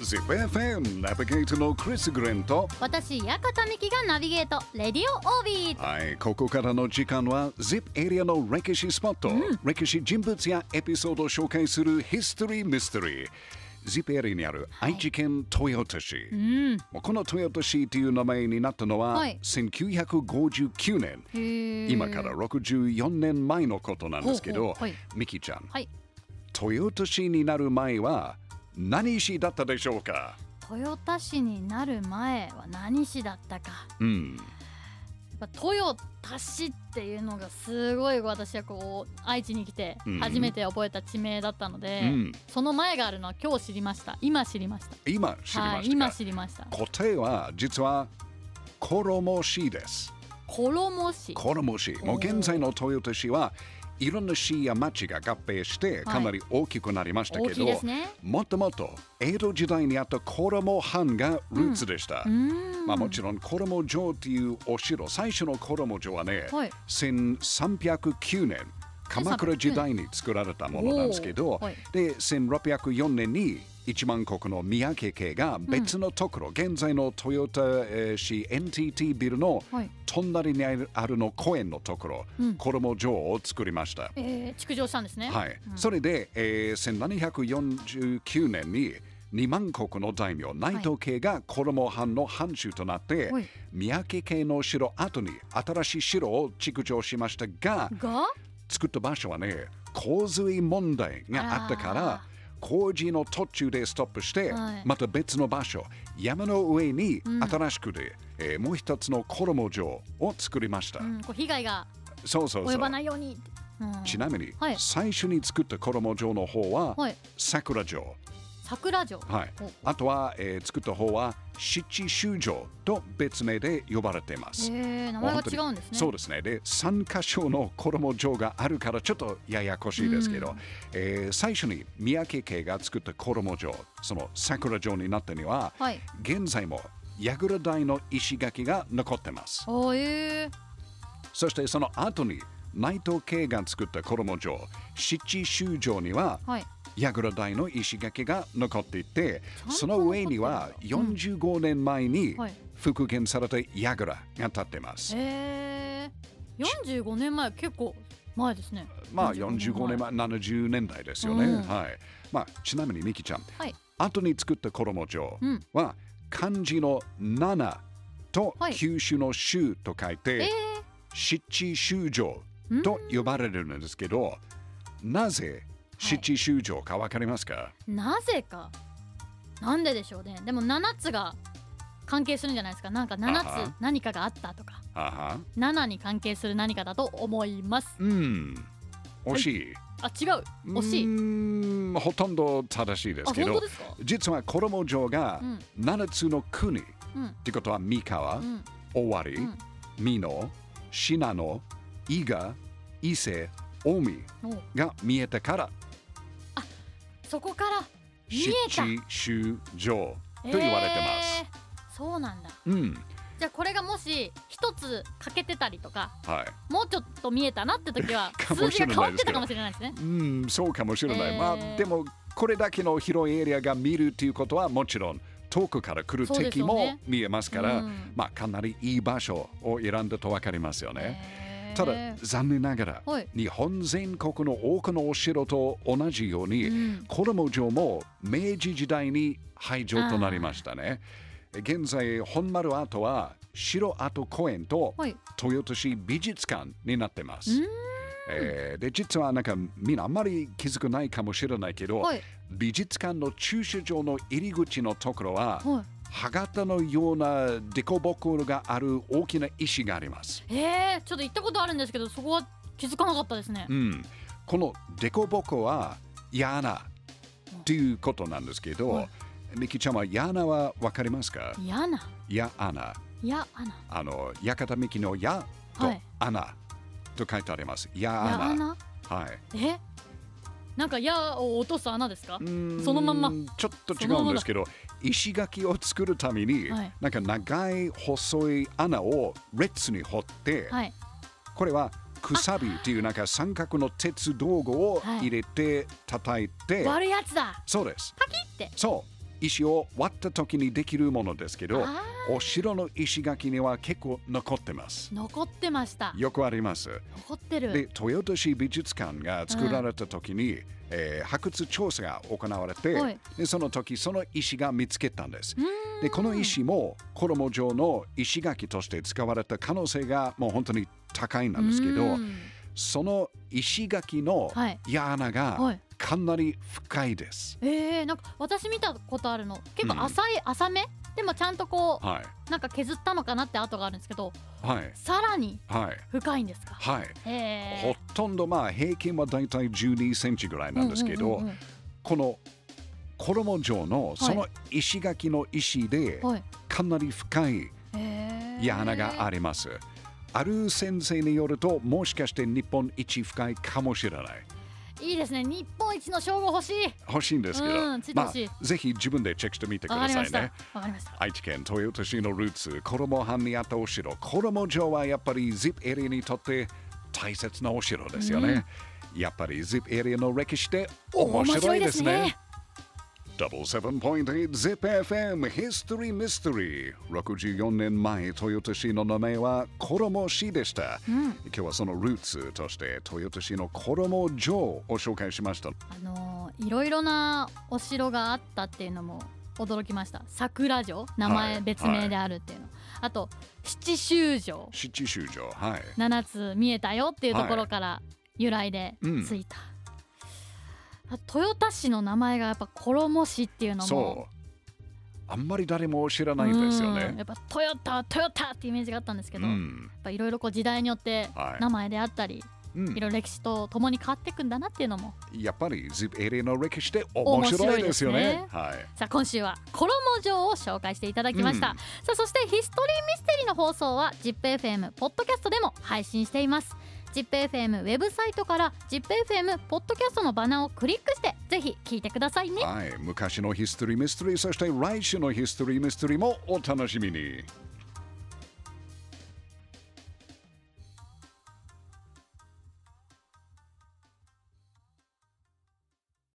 ZIPFM ナビゲートのクリス・グレンと。私館美希がナビゲートレディオオービーはい、ここからの時間は ZIP エリアの歴史スポット、歴史人物やエピソードを紹介するヒストリー・ミステリー ZIP エリアにある愛知県豊田市、もうこの豊田市という名前になったのは、はい。1959年。今から64年前のことなんですけど、はい。ミキちゃん。はい。豊田市になる前は何市だったでしょうか？豊田市になる前は何市だったか。うん。やっぱ豊田市っていうのがすごい私はこう愛知に来てうん。初めて覚えた地名だったので、うん。その前があるのは今日知りました。今知りました今知りまはいしたか、今知りました。答えは実は衣市です。衣市衣市もう現在の豊田市はいろんな市や町が合併してかなり大きくなりましたけど、いですね。もともと江戸時代にあった衣藩がルーツでした、うーん。まあ、もちろん衣城というお城最初の衣城はね、はい。1309年鎌倉時代に作られたものなんですけど、おーはい。で1604年に一万石の宮家家が別のところ、現在の豊田えー市 NTT ビルのはい。隣にあるの公園のところ、うん。衣城を作りました。えー、築城したんですね。はい、それで、えー、1749年に2万石の大名内藤家が衣藩の藩主となって、はい。宮家家の城後に新しい城を築城しましたがが？作った場所はね洪水問題があったからあ工事の途中でストップして、はい。また別の場所山の上にうん。新しくで、えーもう一つの衣城を作りました、うん、こう被害がそうそうそう。及ばないように。ってうん。ちなみに、はい。最初に作った衣城の方は、はい。桜城、桜城。はい。お、あとは、えー作った方は七州城と別名で呼ばれています。えー、名前が違うんですね。そうですね。で、3箇所の衣城があるからちょっとややこしいですけど、うん。えー最初に宮家家が作った衣城、その桜城になったには、はい。現在も櫓台の石垣が残ってます。えー、そしてその後に内藤家が作った衣城、七州城には、はい櫓台の石垣が残っていてその上には45年前にはい。復元された櫓が立ってます。えー、45年前結構前ですね。まあ45年前、70年代ですよね。うん。はい。まあちなみにミキちゃん、はい。後に作った衣城うん。は漢字の7とはい。九州の州と書いて、え七州城ー、と呼ばれるんですけど、なぜ七州城かわかりますか、んなぜか。なんででしょうね。でも7つが関係するんじゃないですか。なんかあ7は。つ何かがあったとか。あは。7に関係する何かだと思います。うん。惜しい。あ違う。惜しい。いほとんど正しいですあけど実は衣城がうん。7つの国、っうん。てことは三河、うん。尾張、うん。美濃信濃伊賀伊勢近江おが見えたからそこから見えた。七州城と言われてます、えーそうなんだ。うん。じゃあこれがもし一つ欠けてたりとかはい。もうちょっと見えたなって時は 数字が変わってたかもしれないですね。うんそうかもしれない、えー。まあでもこれだけの広いエリアが見るということはもちろん遠くから来る敵も見えますからうん。まあかなりいい場所を選んだと分かりますよね、へーただ残念ながら、はい。日本全国の多くのお城と同じように、うん。衣城も明治時代に廃城となりましたね。現在本丸跡は城跡公園とはい。豊田市美術館になってます、うん。えーで実はなんかみんなあんまり気づかないかもしれないけど、はい。美術館の駐車場の入り口のところは、は歯型のような凸凹がある大きな石があります。いえー、ちょっと行ったことあるんですけどそこは気づかなかったですね。うん、この凸凹は矢穴ということなんですけど、はい。ミキちゃんは矢穴はわかりますか？嫌な？矢穴。いや穴あの、館ミキの矢とはい。穴と書いてあります。矢や穴。穴はい。え？なんか矢を落とす穴ですか？そのまんま。ちょっと違うんですけど石垣を作るために、はい。なんか長い細い穴を列に掘って、はい。これはくさびっていうなんか三角の鉄道具をはい。入れて叩いて、割るやつだ。そうです。パキって。そう。石を割った時にできるものですけどあお城の石垣には結構残ってます。残ってました。よくあります。残ってる。で豊田市美術館が作られた時に、えー発掘調査が行われて、はい。でその時その石が見つけたんです。でこの石も衣状の石垣として使われた可能性がもう本当に高いなんですけどうん。その石垣のはい。矢穴はがい。かなり深いです。えー、なんか私見たことあるの。結構うん。浅い、浅め？でもちゃんとこはい。うなんか削ったのかなって跡があるんですけどはい。さらにはい。深いんですか？はい。へほとんどまあ平均はだいたい12センチぐらいなんですけど、うんうんうんこの衣状のその石垣の石でかなり深い矢穴があります。ある先生によるともしかして日本一深いかもしれない。いいですね日本一の称号欲しい。欲しいんですけど、うんまあぜひ自分でチェックしてみてくださいね。わかりました。愛知県豊田市のルーツ、衣藩にあったお城、衣城はやっぱり ZIP エリアにとって大切なお城ですよね。やっぱり ZIP エリアの歴史って面白いですね。77.8 ZIPFM History Mystery. 64年前豊田市の名前は衣市でした、今日はそのルーツとして豊田市の衣城を紹介しました。あのーいろいろなお城があったっていうのも驚きました。桜城。名はい前別名であるっていうの、あと七州城。七州城はい。7つ見えたよっていうところから由来でうん。ついた、あ豊田市の名前がやっぱ衣市っていうのも。そう。あんまり誰も知らないんですようん。ねやっぱトヨタトヨタってイメージがあったんですけど、やっうんぱいろいろこう時代によってはい。名前であったり、うん。いろいろ歴史とともに変わっていくんだなっていうのも。やっぱり ZIP エリアの歴史って面白いですよね。面白いですはい。さあ今週は衣城を紹介していただきました、うん。さあそしてヒストリーミステリーの放送は ZIPFM ポッドキャストでも配信しています ZIPFM ウェブサイトから ZIPFM ポッドキャストのバナーをクリックしてぜひ聞いてくださいね。はい、昔のヒストリーミステリーそして来週のヒストリーミステリーもお楽しみに。